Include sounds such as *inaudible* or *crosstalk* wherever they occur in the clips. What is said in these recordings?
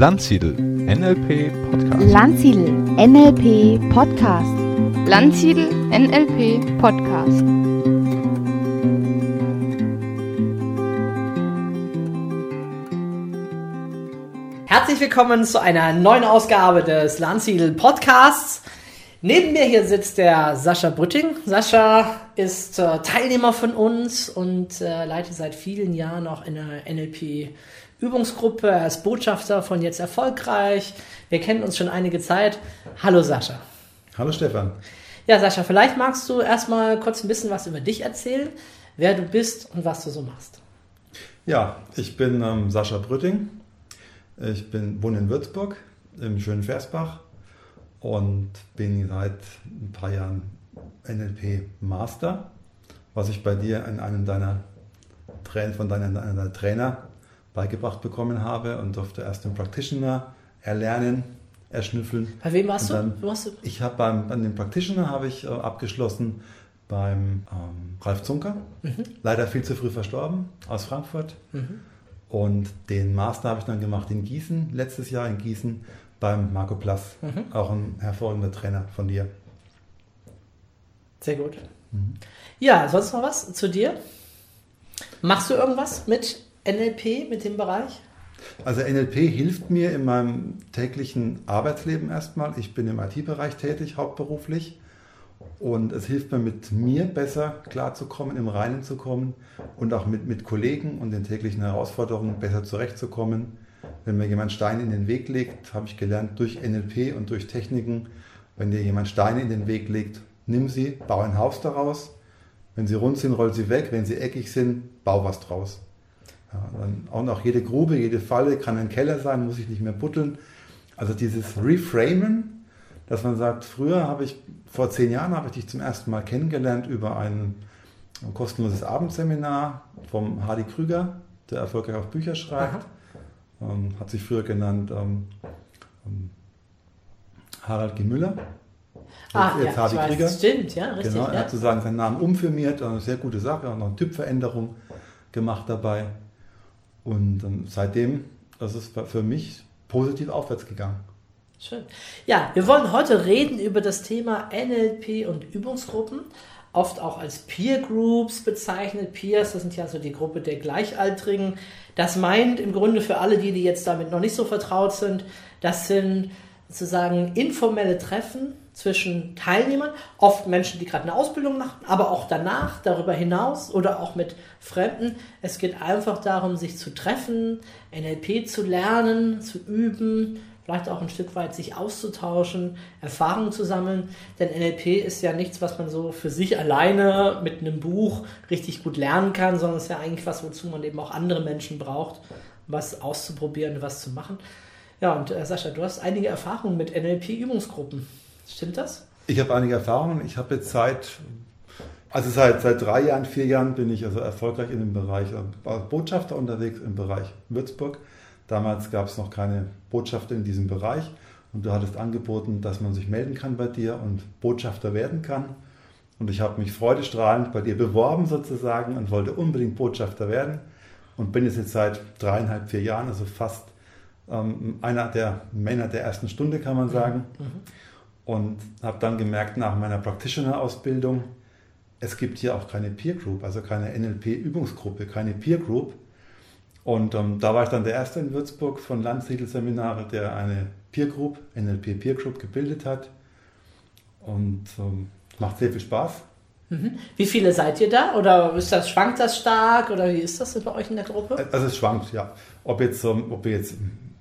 Landsiedel NLP Podcast. Landsiedel NLP Podcast. Landsiedel NLP Podcast. Herzlich willkommen zu einer neuen Ausgabe des Landsiedel Podcasts. Neben mir hier sitzt der Sascha Brütting. Sascha ist äh, Teilnehmer von uns und äh, leitet seit vielen Jahren auch eine NLP Übungsgruppe. Er ist Botschafter von Jetzt Erfolgreich. Wir kennen uns schon einige Zeit. Hallo Sascha. Hallo Stefan. Ja, Sascha, vielleicht magst du erstmal kurz ein bisschen was über dich erzählen, wer du bist und was du so machst. Ja, ich bin ähm, Sascha Brütting. Ich bin, wohne in Würzburg im schönen Versbach und bin seit ein paar Jahren NLP Master, was ich bei dir in einem deiner Trainer, von deiner, deiner Trainer beigebracht bekommen habe und durfte erst den Practitioner erlernen, erschnüffeln. Bei wem warst dann, du? Warst du? Ich habe beim, bei dem Practitioner habe ich äh, abgeschlossen beim ähm, Ralf Zunker, mhm. leider viel zu früh verstorben, aus Frankfurt. Mhm. Und den Master habe ich dann gemacht in Gießen, letztes Jahr in Gießen beim Marco Plass, mhm. auch ein hervorragender Trainer von dir. Sehr gut. Mhm. Ja, sonst noch was zu dir? Machst du irgendwas mit NLP, mit dem Bereich? Also NLP hilft mir in meinem täglichen Arbeitsleben erstmal. Ich bin im IT-Bereich tätig, hauptberuflich. Und es hilft mir, mit mir besser klarzukommen, im Reinen zu kommen und auch mit, mit Kollegen und den täglichen Herausforderungen besser zurechtzukommen. Wenn mir jemand Steine in den Weg legt, habe ich gelernt durch NLP und durch Techniken, wenn dir jemand Steine in den Weg legt, nimm sie, bau ein Haus daraus. Wenn sie rund sind, roll sie weg. Wenn sie eckig sind, bau was draus. Ja, dann auch noch jede Grube, jede Falle kann ein Keller sein, muss ich nicht mehr butteln. Also dieses Reframen, dass man sagt, früher habe ich, vor zehn Jahren habe ich dich zum ersten Mal kennengelernt über ein, ein kostenloses Abendseminar vom Hardy Krüger, der erfolgreich auch Bücher schreibt. Ähm, hat sich früher genannt ähm, ähm Harald G. Müller. Ah, jetzt, ja, Hardy weiß, Krieger. stimmt, ja, richtig. Genau, er ja. hat sozusagen seinen Namen umfirmiert, eine sehr gute Sache, auch noch eine Typveränderung gemacht dabei. Und seitdem ist es für mich positiv aufwärts gegangen. Schön. Ja, wir wollen heute reden über das Thema NLP und Übungsgruppen, oft auch als Peer Groups bezeichnet. Peers, das sind ja so die Gruppe der Gleichaltrigen. Das meint im Grunde für alle die, die jetzt damit noch nicht so vertraut sind, das sind sozusagen informelle Treffen zwischen Teilnehmern, oft Menschen, die gerade eine Ausbildung machen, aber auch danach, darüber hinaus oder auch mit Fremden. Es geht einfach darum, sich zu treffen, NLP zu lernen, zu üben, vielleicht auch ein Stück weit sich auszutauschen, Erfahrungen zu sammeln. Denn NLP ist ja nichts, was man so für sich alleine mit einem Buch richtig gut lernen kann, sondern es ist ja eigentlich was, wozu man eben auch andere Menschen braucht, was auszuprobieren, was zu machen. Ja, und äh, Sascha, du hast einige Erfahrungen mit NLP-Übungsgruppen. Stimmt das? Ich habe einige Erfahrungen. Ich habe jetzt seit, also seit, seit drei Jahren, vier Jahren bin ich also erfolgreich in dem Bereich als Botschafter unterwegs im Bereich Würzburg. Damals gab es noch keine Botschafter in diesem Bereich und du hattest angeboten, dass man sich melden kann bei dir und Botschafter werden kann. Und ich habe mich freudestrahlend bei dir beworben sozusagen und wollte unbedingt Botschafter werden und bin jetzt seit dreieinhalb, vier Jahren, also fast ähm, einer der Männer der ersten Stunde, kann man sagen. Mhm. Und habe dann gemerkt nach meiner Practitioner-Ausbildung, es gibt hier auch keine Peer Group, also keine NLP-Übungsgruppe, keine Peer Group. Und ähm, da war ich dann der Erste in Würzburg von Landsiedel-Seminare, der eine Peer Group, NLP Peer Group gebildet hat. Und ähm, macht sehr viel Spaß. Mhm. Wie viele seid ihr da? Oder ist das, schwankt das stark? Oder wie ist das bei euch in der Gruppe? Also es schwankt, ja. Ob, jetzt, ob wir jetzt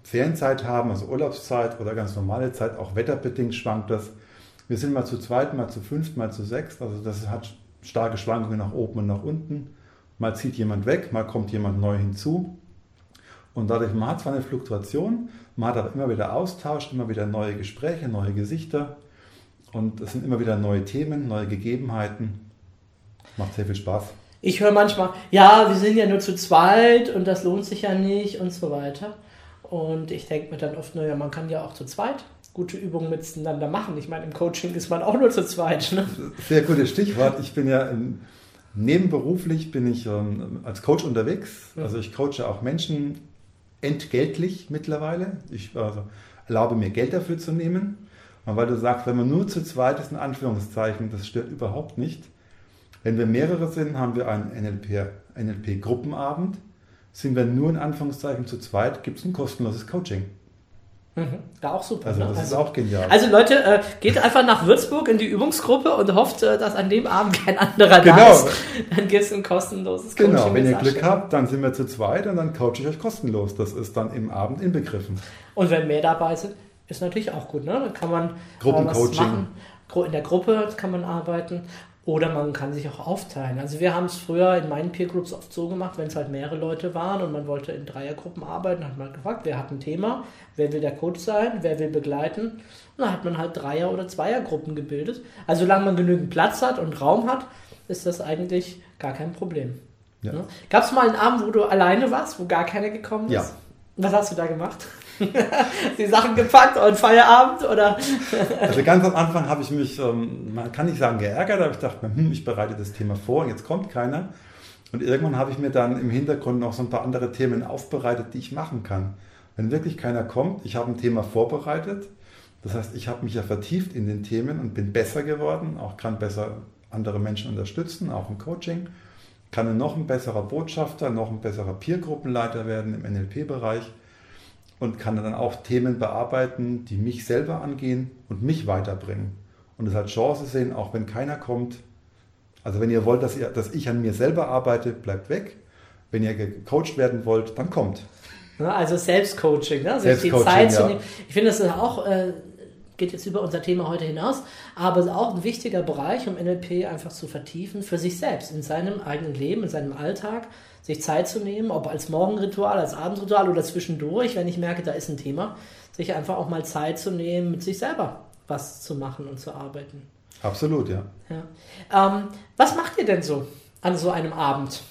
Ferienzeit haben, also Urlaubszeit oder ganz normale Zeit, auch wetterbedingt schwankt das. Wir sind mal zu zweit, mal zu fünft, mal zu sechst, also das hat starke Schwankungen nach oben und nach unten. Mal zieht jemand weg, mal kommt jemand neu hinzu. Und dadurch, man hat zwar eine Fluktuation, man hat aber immer wieder Austausch, immer wieder neue Gespräche, neue Gesichter. Und es sind immer wieder neue Themen, neue Gegebenheiten. Macht sehr viel Spaß. Ich höre manchmal, ja, wir sind ja nur zu zweit und das lohnt sich ja nicht und so weiter. Und ich denke mir dann oft, naja, man kann ja auch zu zweit gute Übungen miteinander machen. Ich meine, im Coaching ist man auch nur zu zweit. Ne? Sehr gutes Stichwort. Ich bin ja Nebenberuflich bin ich ähm, als Coach unterwegs. Also ich coache auch Menschen entgeltlich mittlerweile. Ich also, erlaube mir Geld dafür zu nehmen. Und weil du sagst, wenn man nur zu zweit ist, in Anführungszeichen, das stört überhaupt nicht. Wenn wir mehrere sind, haben wir einen NLP-Gruppenabend. NLP sind wir nur in Anführungszeichen zu zweit, gibt es ein kostenloses Coaching. Mhm. Ja, auch super. Also ne? das ist also, auch genial. also Leute, äh, geht einfach nach Würzburg in die Übungsgruppe und hofft, äh, dass an dem Abend kein anderer da Genau. ist. Dann gibt es ein kostenloses Coaching. genau, wenn ihr Glück habt, dann sind wir zu zweit und dann coache ich euch kostenlos. Das ist dann im Abend inbegriffen. Und wenn mehr dabei sind, ist natürlich auch gut. Ne? Dann kann man äh, Gruppencoaching. was machen. In der Gruppe kann man arbeiten. Oder man kann sich auch aufteilen. Also wir haben es früher in meinen Peer Groups oft so gemacht, wenn es halt mehrere Leute waren und man wollte in Dreiergruppen arbeiten, hat man gefragt, wer hat ein Thema, wer will der Coach sein, wer will begleiten. Und dann hat man halt Dreier- oder Zweiergruppen gebildet. Also solange man genügend Platz hat und Raum hat, ist das eigentlich gar kein Problem. Ja. Ne? Gab es mal einen Abend, wo du alleine warst, wo gar keiner gekommen ist? Ja. Was hast du da gemacht? *laughs* die Sachen gepackt und Feierabend oder? Also ganz am Anfang habe ich mich, ähm, man kann nicht sagen geärgert, aber ich dachte mir, hm, ich bereite das Thema vor und jetzt kommt keiner. Und irgendwann habe ich mir dann im Hintergrund noch so ein paar andere Themen aufbereitet, die ich machen kann. Wenn wirklich keiner kommt, ich habe ein Thema vorbereitet. Das heißt, ich habe mich ja vertieft in den Themen und bin besser geworden, auch kann besser andere Menschen unterstützen, auch im Coaching. Kann noch ein besserer Botschafter, noch ein besserer Peergruppenleiter werden im NLP-Bereich und kann dann auch Themen bearbeiten, die mich selber angehen und mich weiterbringen. Und es als Chance sehen, auch wenn keiner kommt. Also wenn ihr wollt, dass, ihr, dass ich an mir selber arbeite, bleibt weg. Wenn ihr gecoacht werden wollt, dann kommt. Also Selbstcoaching, ne? die Selbstcoaching, Zeit zu ja. nehmen. Ich finde, das ist auch, äh, geht jetzt über unser Thema heute hinaus, aber es ist auch ein wichtiger Bereich, um NLP einfach zu vertiefen für sich selbst, in seinem eigenen Leben, in seinem Alltag, sich Zeit zu nehmen, ob als Morgenritual, als Abendritual oder zwischendurch, wenn ich merke, da ist ein Thema, sich einfach auch mal Zeit zu nehmen, mit sich selber was zu machen und zu arbeiten. Absolut, ja. Ja. Ähm, was macht ihr denn so an so einem Abend?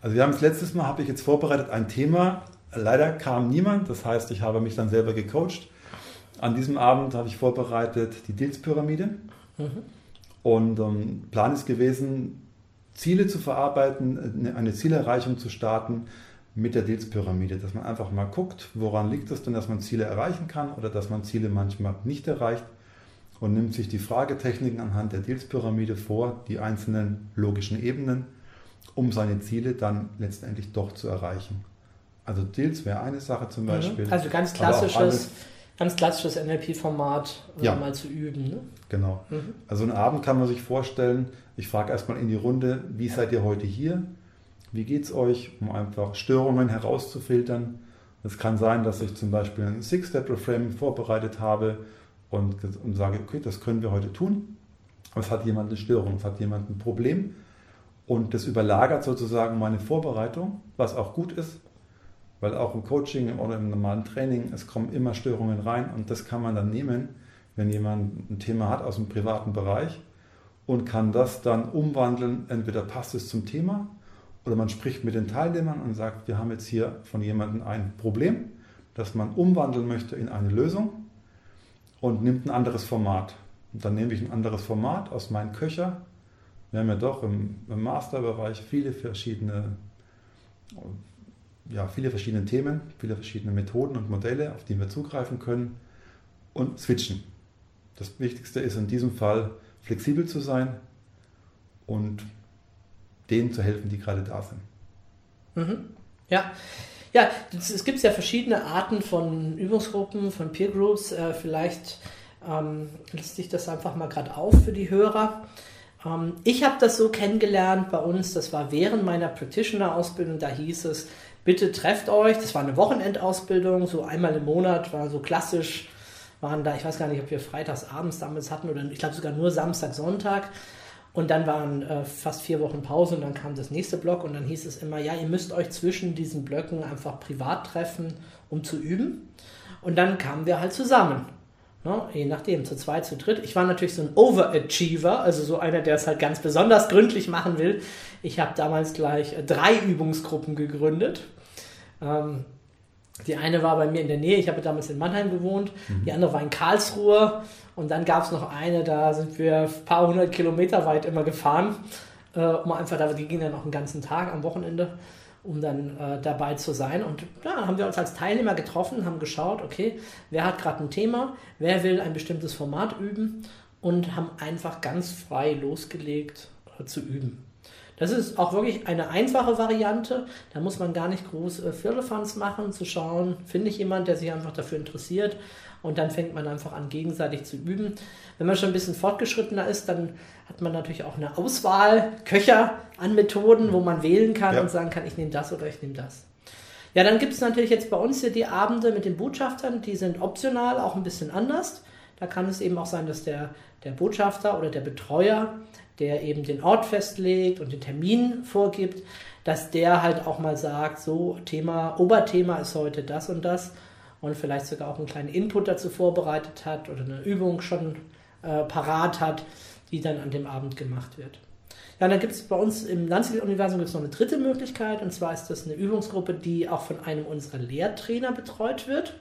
Also wir haben es letztes Mal, habe ich jetzt vorbereitet, ein Thema. Leider kam niemand, das heißt, ich habe mich dann selber gecoacht. An diesem Abend habe ich vorbereitet die Dills-Pyramide. Und ähm, Plan ist gewesen, Ziele zu verarbeiten, eine- Zielerreichung zu starten mit der Dills-Pyramide. Dass man einfach mal guckt, woran liegt es denn, dass man Ziele erreichen kann oder dass man Ziele manchmal nicht erreicht und nimmt sich die Fragetechniken anhand der Dills-Pyramide vor, die einzelnen logischen Ebenen, um seine Ziele dann letztendlich doch zu erreichen. Also Dills wäre eine Sache zum Beispiel. Also ganz klassisches, ganz klassisches NLP-Format äh, Ja. mal zu üben. Ne? Genau. Mhm. Also einen Abend kann man sich vorstellen, ich frage erstmal in die Runde, wie seid ihr heute hier? Wie geht's euch? Um einfach Störungen herauszufiltern. Es kann sein, dass ich zum Beispiel ein Six-Step-Reframe vorbereitet habe und, und sage, okay, das können wir heute tun. Aber es hat jemand eine Störung, es hat jemand ein Problem. Und das überlagert sozusagen meine Vorbereitung, was auch gut ist, weil auch im Coaching oder im normalen Training, es kommen immer Störungen rein und das kann man dann nehmen, wenn jemand ein Thema hat aus dem privaten Bereich und kann das dann umwandeln. Entweder passt es zum Thema oder man spricht mit den Teilnehmern und sagt, wir haben jetzt hier von jemandem ein Problem, das man umwandeln möchte in eine Lösung und nimmt ein anderes Format. Und dann nehme ich ein anderes Format aus meinem Köcher. Wir haben ja doch im, im Masterbereich viele verschiedene, ja, viele verschiedene Themen, viele verschiedene Methoden und Modelle, auf die wir zugreifen können und switchen. Das Wichtigste ist in diesem Fall flexibel zu sein und denen zu helfen, die gerade da sind. Mhm. Ja. Ja, es gibt ja verschiedene Arten von Übungsgruppen, von Peer Groups. Äh, vielleicht ähm, listet sich das einfach mal gerade auf für die Hörer. Ähm, ich habe das so kennengelernt bei uns, das war während meiner Practitioner-Ausbildung, da hieß es, bitte trefft euch, das war eine Wochenendausbildung, so einmal im Monat, war so klassisch, waren da, ich weiß gar nicht, ob wir freitags abends damals hatten oder ich glaube sogar nur Samstag, Sonntag. Und dann waren äh, fast vier Wochen Pause und dann kam das nächste Block und dann hieß es immer, ja, ihr müsst euch zwischen diesen Blöcken einfach privat treffen, um zu üben. Und dann kamen wir halt zusammen. Ne? Je nachdem, zu zweit, zu dritt. Ich war natürlich so ein Overachiever, also so einer, der es halt ganz besonders gründlich machen will. Ich habe damals gleich äh, drei Übungsgruppen gegründet. Ähm, die eine war bei mir in der Nähe, ich habe damals in Mannheim gewohnt, die andere war in Karlsruhe und dann gab es noch eine, da sind wir ein paar hundert Kilometer weit immer gefahren. äh, um einfach, da gehen dann auch einen ganzen Tag am Wochenende, um dann äh, dabei zu sein. Und ja, haben wir uns als Teilnehmer getroffen, haben geschaut, okay, wer hat gerade ein Thema, wer will ein bestimmtes Format üben und haben einfach ganz frei losgelegt äh, zu üben. Das ist auch wirklich eine einfache Variante. Da muss man gar nicht groß äh, Firlefanz machen, zu schauen, finde ich jemand, der sich einfach dafür interessiert. Und dann fängt man einfach an, gegenseitig zu üben. Wenn man schon ein bisschen fortgeschrittener ist, dann hat man natürlich auch eine Auswahl, Köcher an Methoden, wo man wählen kann ja. und sagen kann, ich nehme das oder ich nehme das. Ja, dann gibt es natürlich jetzt bei uns hier die Abende mit den Botschaftern, die sind optional, auch ein bisschen anders. Da kann es eben auch sein, dass der, der Botschafter oder der Betreuer der eben den Ort festlegt und den Termin vorgibt, dass der halt auch mal sagt, so Thema, Oberthema ist heute das und das und vielleicht sogar auch einen kleinen Input dazu vorbereitet hat oder eine Übung schon äh, parat hat, die dann an dem Abend gemacht wird. Ja, dann gibt es bei uns im Landesuniversum noch eine dritte Möglichkeit und zwar ist das eine Übungsgruppe, die auch von einem unserer Lehrtrainer betreut wird.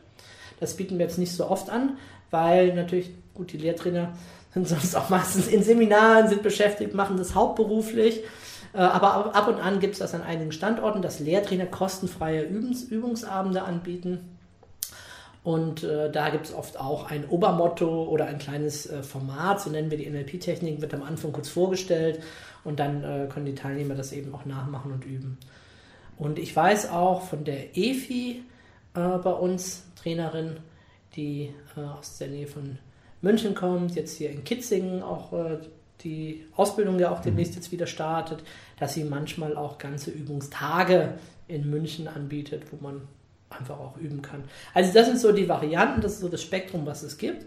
Das bieten wir jetzt nicht so oft an, weil natürlich, gut, die Lehrtrainer sind sonst auch meistens in Seminaren, sind beschäftigt, machen das hauptberuflich. Äh, aber ab und an gibt es das an einigen Standorten, dass Lehrtrainer kostenfreie Übungs Übungsabende anbieten. Und äh, da gibt es oft auch ein Obermotto oder ein kleines äh, Format, so nennen wir die NLP-Technik, wird am Anfang kurz vorgestellt und dann äh, können die Teilnehmer das eben auch nachmachen und üben. Und ich weiß auch von der EFI äh, bei uns, Trainerin, die äh, aus der Nähe von München kommt, jetzt hier in Kitzingen auch äh, die Ausbildung ja auch demnächst jetzt wieder startet, dass sie manchmal auch ganze Übungstage in München anbietet, wo man einfach auch üben kann. Also das sind so die Varianten, das ist so das Spektrum, was es gibt.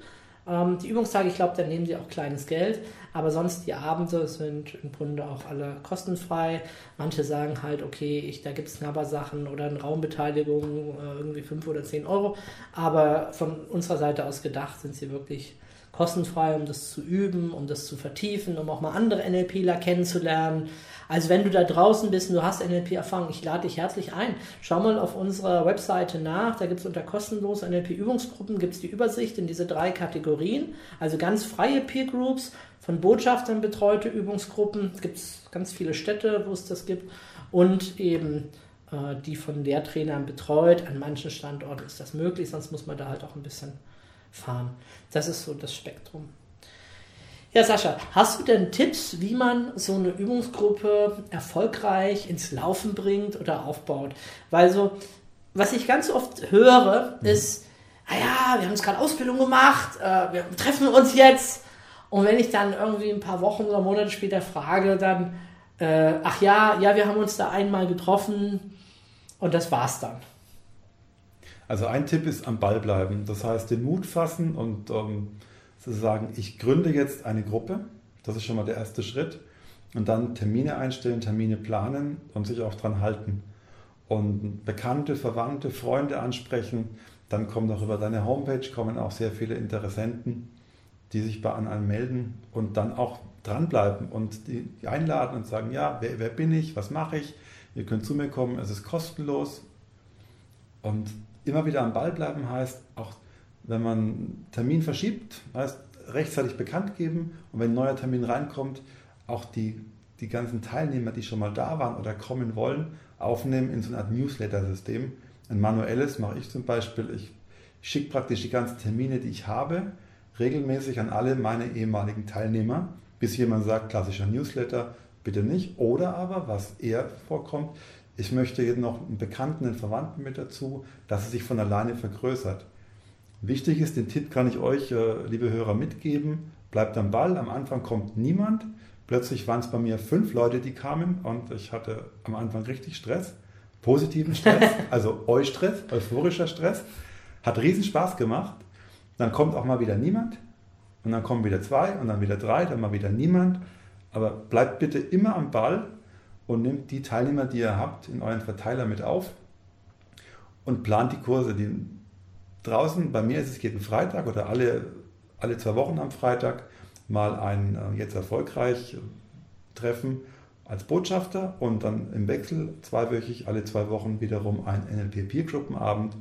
Ähm, die Übungstage, ich glaube, da nehmen sie auch kleines Geld, aber sonst die Abende sind im Grunde auch alle kostenfrei. Manche sagen halt, okay, ich, da gibt es Knabbersachen oder eine Raumbeteiligung, äh, irgendwie 5 oder 10 Euro, aber von unserer Seite aus gedacht sind sie wirklich kostenfrei, um das zu üben, um das zu vertiefen, um auch mal andere NLPler kennenzulernen. Also wenn du da draußen bist und du hast NLP-Erfahrung, ich lade dich herzlich ein. Schau mal auf unserer Webseite nach, da gibt es unter kostenlos NLP-Übungsgruppen, gibt es die Übersicht in diese drei Kategorien. Also ganz freie Peer Groups, von Botschaftern betreute Übungsgruppen, es gibt ganz viele Städte, wo es das gibt. Und eben äh, die von Lehrtrainern betreut. An manchen Standorten ist das möglich, sonst muss man da halt auch ein bisschen fahren. Das ist so das Spektrum. Ja, Sascha, hast du denn Tipps, wie man so eine Übungsgruppe erfolgreich ins Laufen bringt oder aufbaut? Weil so, was ich ganz oft höre, mhm. ist, ah ja, wir haben jetzt gerade Ausbildung gemacht, äh, wir treffen uns jetzt. Und wenn ich dann irgendwie ein paar Wochen oder Monate später frage, dann, äh, ach ja, ja, wir haben uns da einmal getroffen und das war's dann. Also ein Tipp ist am Ball bleiben. Das heißt, den Mut fassen und ähm, sozusagen, ich gründe jetzt eine Gruppe. Das ist schon mal der erste Schritt. Und dann Termine einstellen, Termine planen und sich auch dran halten. Und Bekannte, Verwandte, Freunde ansprechen. Dann kommen auch über deine Homepage kommen auch sehr viele Interessenten, die sich bei einem melden und dann auch dranbleiben und die einladen und sagen, ja, wer, wer bin ich, was mache ich? Ihr könnt zu mir kommen, es ist kostenlos. Und immer wieder am Ball bleiben heißt, auch wenn man einen Termin verschiebt, heißt rechtzeitig bekannt geben und wenn ein neuer Termin reinkommt, auch die, die ganzen Teilnehmer, die schon mal da waren oder kommen wollen, aufnehmen in so eine Art Newsletter-System. Ein manuelles mache ich zum Beispiel. Ich schicke praktisch die ganzen Termine, die ich habe, regelmäßig an alle meine ehemaligen Teilnehmer, bis jemand sagt, klassischer Newsletter, bitte nicht. Oder aber, was eher vorkommt, ich möchte jetzt noch einen Bekannten, einen Verwandten mit dazu, dass es sich von alleine vergrößert. Wichtig ist, den Tipp kann ich euch, äh, liebe Hörer, mitgeben. Bleibt am Ball, am Anfang kommt niemand. Plötzlich waren es bei mir fünf Leute, die kamen und ich hatte am Anfang richtig Stress, positiven Stress, *laughs* also Eustress, euphorischer Stress. Hat riesen Spaß gemacht. Dann kommt auch mal wieder niemand und dann kommen wieder zwei und dann wieder drei, dann mal wieder niemand. Aber bleibt bitte immer am Ball und nimmt die Teilnehmer, die ihr habt, in euren Verteiler mit auf und plant die Kurse. Die draußen, bei mir ist es jeden Freitag oder alle, alle zwei Wochen am Freitag mal ein äh, jetzt erfolgreich Treffen als Botschafter und dann im Wechsel zweiwöchig alle zwei Wochen wiederum ein NLP-Peer-Gruppenabend.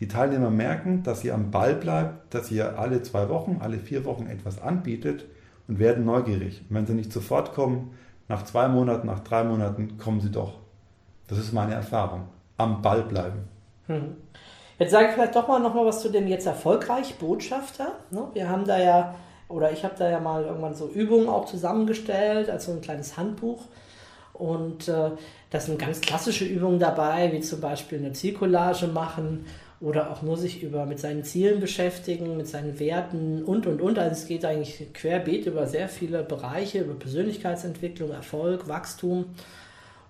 Die Teilnehmer merken, dass ihr am Ball bleibt, dass ihr alle zwei Wochen, alle vier Wochen etwas anbietet und werden neugierig. Und wenn sie nicht sofort kommen, nach zwei Monaten, nach drei Monaten kommen sie doch. Das ist meine Erfahrung. Am Ball bleiben. Mhm. Jetzt sage ich vielleicht doch mal noch mal was zu dem jetzt erfolgreich Botschafter. Ne? Wir haben da ja, oder ich habe da ja mal irgendwann so Übungen auch zusammengestellt, also ein kleines Handbuch. Und äh, da sind ganz klassische Übungen dabei, wie zum Beispiel eine Zielcollage machen oder auch nur sich über mit seinen Zielen beschäftigen, mit seinen Werten und und und. Also es geht eigentlich querbeet über sehr viele Bereiche, über Persönlichkeitsentwicklung, Erfolg, Wachstum.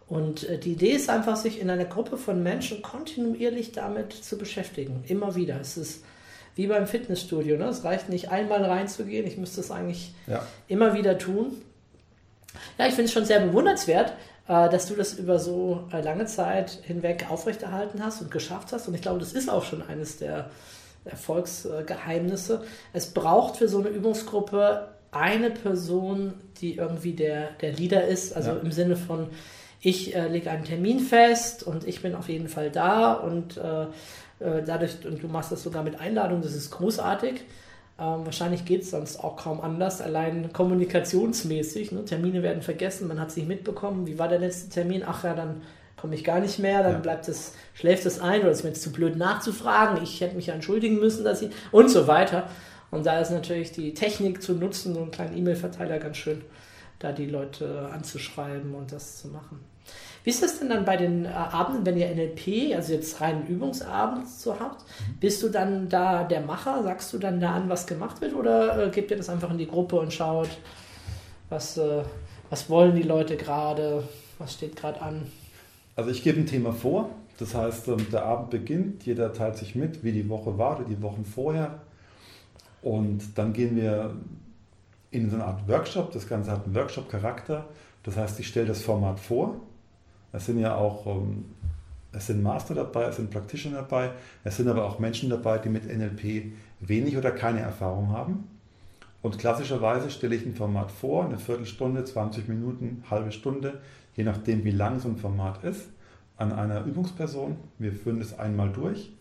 Und äh, die Idee ist einfach, sich in einer Gruppe von Menschen kontinuierlich damit zu beschäftigen. Immer wieder. Es ist wie beim Fitnessstudio. Ne? Es reicht nicht einmal reinzugehen. Ich müsste es eigentlich Ja. immer wieder tun. Ja, ich finde es schon sehr bewundernswert, dass du das über so äh, lange Zeit hinweg aufrechterhalten hast und geschafft hast. Und ich glaube, das ist auch schon eines der Erfolgsgeheimnisse. Es braucht für so eine Übungsgruppe eine Person, die irgendwie der, der Leader ist, also Ja. im Sinne von, ich äh, lege einen Termin fest und ich bin auf jeden Fall da und äh, äh, dadurch, und du machst das sogar mit Einladung, das ist großartig. Ähm, wahrscheinlich geht es sonst auch kaum anders, allein kommunikationsmäßig. Ne? Termine werden vergessen, man hat es nicht mitbekommen. Wie war der letzte Termin? Ach ja, dann komme ich gar nicht mehr, dann Ja. bleibt es, schläft es ein oder ist mir jetzt zu blöd nachzufragen. Ich hätte mich ja entschuldigen müssen, dass ich und so weiter. Und da ist natürlich die Technik zu nutzen, so einen kleinen E-Mail-Verteiler ganz schön, da die Leute anzuschreiben und das zu machen. Wie ist das denn dann bei den äh, Abenden, wenn ihr NLP, also jetzt reinen Übungsabend so habt? Bist du dann da der Macher? Sagst du dann da an, was gemacht wird? Oder äh, gebt ihr das einfach in die Gruppe und schaut, was, äh, was wollen die Leute gerade? Was steht gerade an? Also ich gebe ein Thema vor. Das heißt, ähm, der Abend beginnt, jeder teilt sich mit, wie die Woche war oder die Wochen vorher. Und dann gehen wir in so eine Art Workshop. Das Ganze hat einen Workshop-Charakter. Das heißt, ich stelle das Format vor. Es sind ja auch, ähm, es sind Master dabei, es sind Practitioner dabei, es sind aber auch Menschen dabei, die mit NLP wenig oder keine Erfahrung haben. Und klassischerweise stelle ich ein Format vor, eine Viertelstunde, 20 Minuten, halbe Stunde, je nachdem, wie lang so ein Format ist, an einer Übungsperson. Wir führen das einmal durch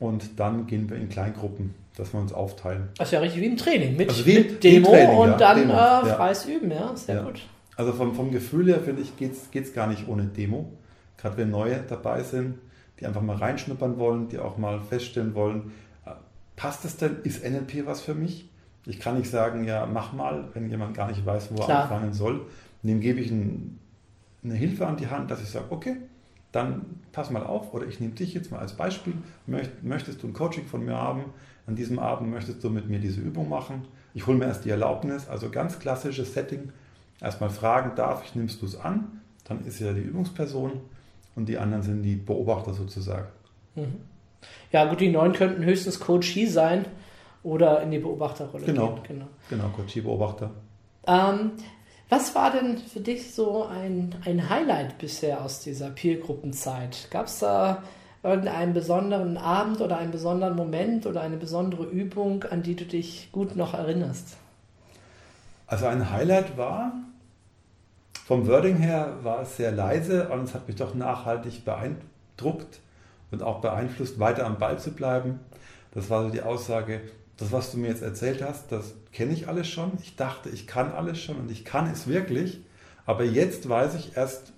und dann gehen wir in Kleingruppen, dass wir uns aufteilen. Das ist ja richtig wie im Training. Mit, Also wie- mit Demo Training, und ja, dann Demo, äh, ja. freies Üben, ja. Sehr Ja. gut. Also vom, vom Gefühl her, finde ich, geht es gar nicht ohne Demo. Gerade wenn neue dabei sind, die einfach mal reinschnuppern wollen, die auch mal feststellen wollen, äh, passt es denn, ist NLP was für mich? Ich kann nicht sagen, ja, mach mal, wenn jemand gar nicht weiß, wo er Klar. anfangen soll. Dem gebe ich ein, eine Hilfe an die Hand, dass ich sage, okay, dann pass mal auf oder ich nehme dich jetzt mal als Beispiel. Möcht, möchtest du ein Coaching von mir haben? An diesem Abend möchtest du mit mir diese Übung machen? Ich hole mir erst die Erlaubnis, also ganz klassisches Setting. Erstmal fragen, darf ich, nimmst du es an? Dann ist ja die Übungsperson und die anderen sind die Beobachter sozusagen. Mhm. Ja, gut, die Neuen könnten höchstens Coachie sein oder in die Beobachterrolle Genau. gehen. Genau. Genau, Coachie-Beobachter. Ähm, was war denn für dich so ein, ein Highlight bisher aus dieser Peergruppenzeit? Gab es da irgendeinen besonderen Abend oder einen besonderen Moment oder eine besondere Übung, an die du dich gut noch erinnerst? Also ein Highlight war, vom Wording her war es sehr leise und es hat mich doch nachhaltig beeindruckt und auch beeinflusst, weiter am Ball zu bleiben. Das war so die Aussage, das, was du mir jetzt erzählt hast, das kenne ich alles schon. Ich dachte, ich kann alles schon und ich kann es wirklich. Aber jetzt weiß ich erst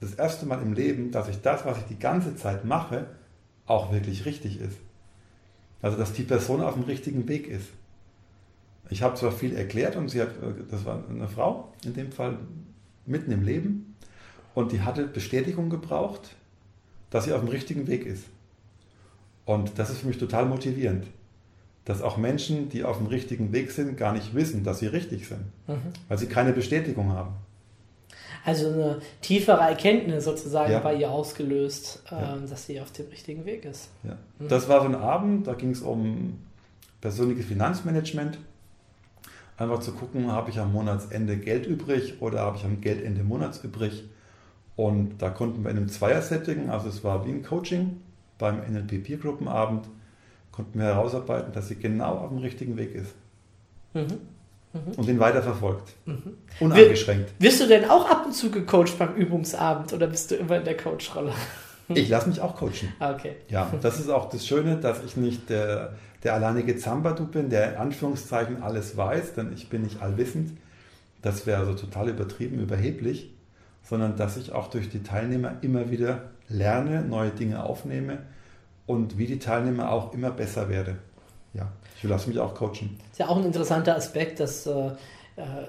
das erste Mal im Leben, dass ich das, was ich die ganze Zeit mache, auch wirklich richtig ist. Also, dass die Person auf dem richtigen Weg ist. Ich habe zwar viel erklärt und sie hat, äh, das war eine Frau in dem Fall, mitten im Leben und die hatte Bestätigung gebraucht, dass sie auf dem richtigen Weg ist. Und das ist für mich total motivierend, dass auch Menschen, die auf dem richtigen Weg sind, gar nicht wissen, dass sie richtig sind, Mhm. weil sie keine Bestätigung haben. Also eine tiefere Erkenntnis sozusagen Ja. bei ihr ausgelöst, Ja. ähm, dass sie auf dem richtigen Weg ist. Ja. Mhm. Das war so ein Abend, da ging es um persönliches Finanzmanagement. Einfach zu gucken, habe ich am Monatsende Geld übrig oder habe ich am Geldende Monats übrig. Und da konnten wir in einem Zweier-Setting, also es war wie ein Coaching beim NLP Peer Gruppenabend, konnten wir herausarbeiten, dass sie genau auf dem richtigen Weg ist Mhm. und ihn weiterverfolgt. Mhm. Uneingeschränkt. Wirst du denn auch ab und zu gecoacht beim Übungsabend oder bist du immer in der Coachrolle? Ich lasse mich auch coachen. Ah, Okay. Ja, das ist auch das Schöne, dass ich nicht der, der alleinige Zambadu bin, der in Anführungszeichen alles weiß, denn ich bin nicht allwissend. Das wäre also total übertrieben, überheblich, sondern dass ich auch durch die Teilnehmer immer wieder lerne, neue Dinge aufnehme und wie die Teilnehmer auch immer besser werde. Ja, ich lasse mich auch coachen. Ist ja auch ein interessanter Aspekt, dass äh, äh,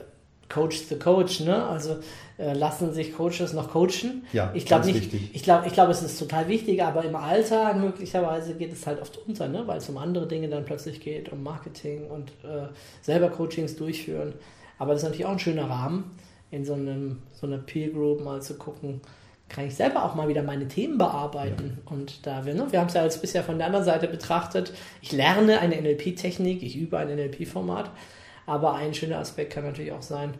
Coach the Coach, ne? Also äh, lassen sich Coaches noch coachen. Ja, ich glaube nicht. wichtig. Ich glaube, ich glaube, es ist total wichtig, aber im Alltag möglicherweise geht es halt oft unter, ne? Weil es um andere Dinge dann plötzlich geht, um Marketing und äh, selber Coachings durchführen. Aber das ist natürlich auch ein schöner Rahmen, in so einem so einer Peer Group mal zu gucken, kann ich selber auch mal wieder meine Themen bearbeiten. Und da wir, ne, wir haben es ja jetzt bisher von der anderen Seite betrachtet. Ich lerne eine NLP-Technik, ich übe ein NLP-Format. Aber ein schöner Aspekt kann natürlich auch sein,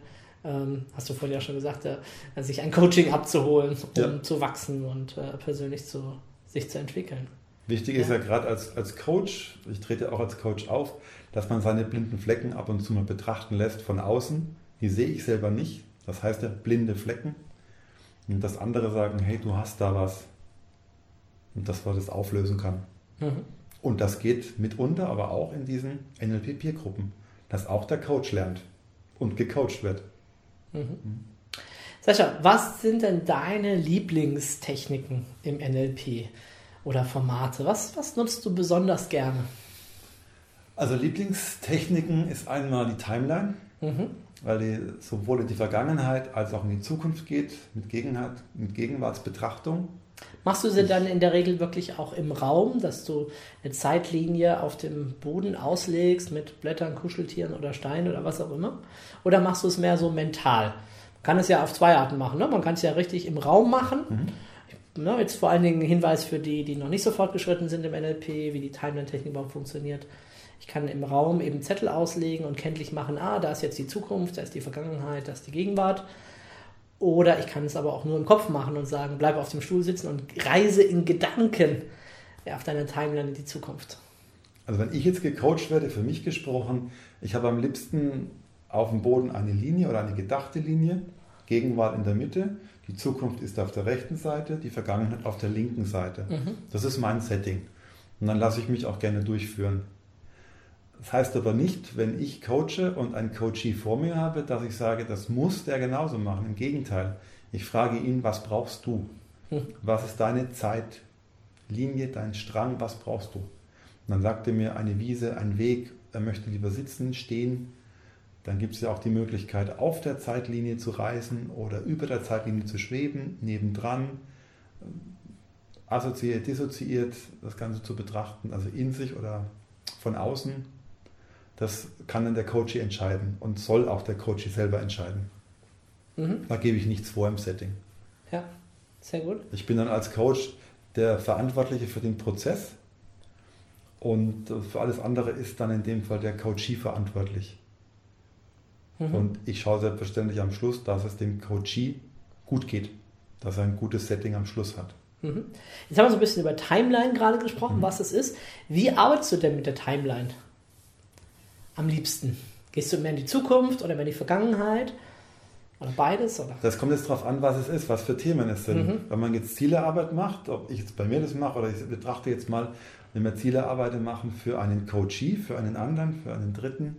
ähm, hast du vorhin ja schon gesagt, äh, sich ein Coaching abzuholen, um Ja. zu wachsen und äh, persönlich zu, sich zu entwickeln. Wichtig ist ja gerade als, als Coach, ich trete auch als Coach auf, dass man seine blinden Flecken ab und zu mal betrachten lässt von außen. Die sehe ich selber nicht. Das heißt ja blinde Flecken. Und dass andere sagen, hey, du hast da was. Und dass man das auflösen kann. Mhm. Und das geht mitunter aber auch in diesen NLP-Peer-Gruppen, dass auch der Coach lernt und gecoacht wird. Sascha, was sind denn deine Lieblingstechniken im NLP oder Formate? Was, was nutzt du besonders gerne? Also Lieblingstechniken ist einmal die Timeline, Mhm. weil die sowohl in die Vergangenheit als auch in die Zukunft geht, mit, Gegenwart, mit Gegenwartsbetrachtung. Machst du sie dann in der Regel wirklich auch im Raum, dass du eine Zeitlinie auf dem Boden auslegst mit Blättern, Kuscheltieren oder Steinen oder was auch immer? Oder machst du es mehr so mental? Man kann es ja auf zwei Arten machen. Ne? Man kann es ja richtig im Raum machen. Ne, jetzt vor allen Dingen ein Hinweis für die, die noch nicht so fortgeschritten sind im NLP, wie die Timeline-Technik überhaupt funktioniert. Ich kann im Raum eben Zettel auslegen und kenntlich machen, ah, da ist jetzt die Zukunft, da ist die Vergangenheit, da ist die Gegenwart. Oder ich kann es aber auch nur im Kopf machen und sagen, bleib auf dem Stuhl sitzen und reise in Gedanken auf deiner Timeline in die Zukunft. Also wenn ich jetzt gecoacht werde, für mich gesprochen, ich habe am liebsten auf dem Boden eine Linie oder eine gedachte Linie, Gegenwart in der Mitte, die Zukunft ist auf der rechten Seite, die Vergangenheit auf der linken Seite. Das ist mein Setting. Und dann lasse ich mich auch gerne durchführen. Das heißt aber nicht, wenn ich coache und einen Coachee vor mir habe, dass ich sage, das muss der genauso machen. Im Gegenteil, ich frage ihn, was brauchst du? Was ist deine Zeitlinie, dein Strang, was brauchst du? Und dann sagt er mir eine Wiese, ein Weg, er möchte lieber sitzen, stehen. Dann gibt es ja auch die Möglichkeit, auf der Zeitlinie zu reisen oder über der Zeitlinie zu schweben, nebendran, assoziiert, dissoziiert, das Ganze zu betrachten, also in sich oder von außen. Das kann dann der Coach entscheiden und soll auch der Coach selber entscheiden. Mhm. Da gebe ich nichts vor im Setting. Ja, sehr gut. Ich bin dann als Coach der Verantwortliche für den Prozess und für alles andere ist dann in dem Fall der Coachee verantwortlich. Mhm. Und ich schaue selbstverständlich am Schluss, dass es dem Coachee gut geht, dass er ein gutes Setting am Schluss hat. Mhm. Jetzt haben wir so ein bisschen über Timeline gerade gesprochen, Mhm. was es ist. Wie arbeitest du denn mit der Timeline? Am liebsten. Gehst du mehr in die Zukunft oder mehr in die Vergangenheit? Oder beides? Oder? Das kommt jetzt darauf an, was es ist, was für Themen es sind. Mhm. Wenn man jetzt Zielearbeit macht, ob ich jetzt bei mir das mache oder ich betrachte jetzt mal, wenn wir Zielearbeit machen für einen Coachee, für einen anderen, für einen dritten,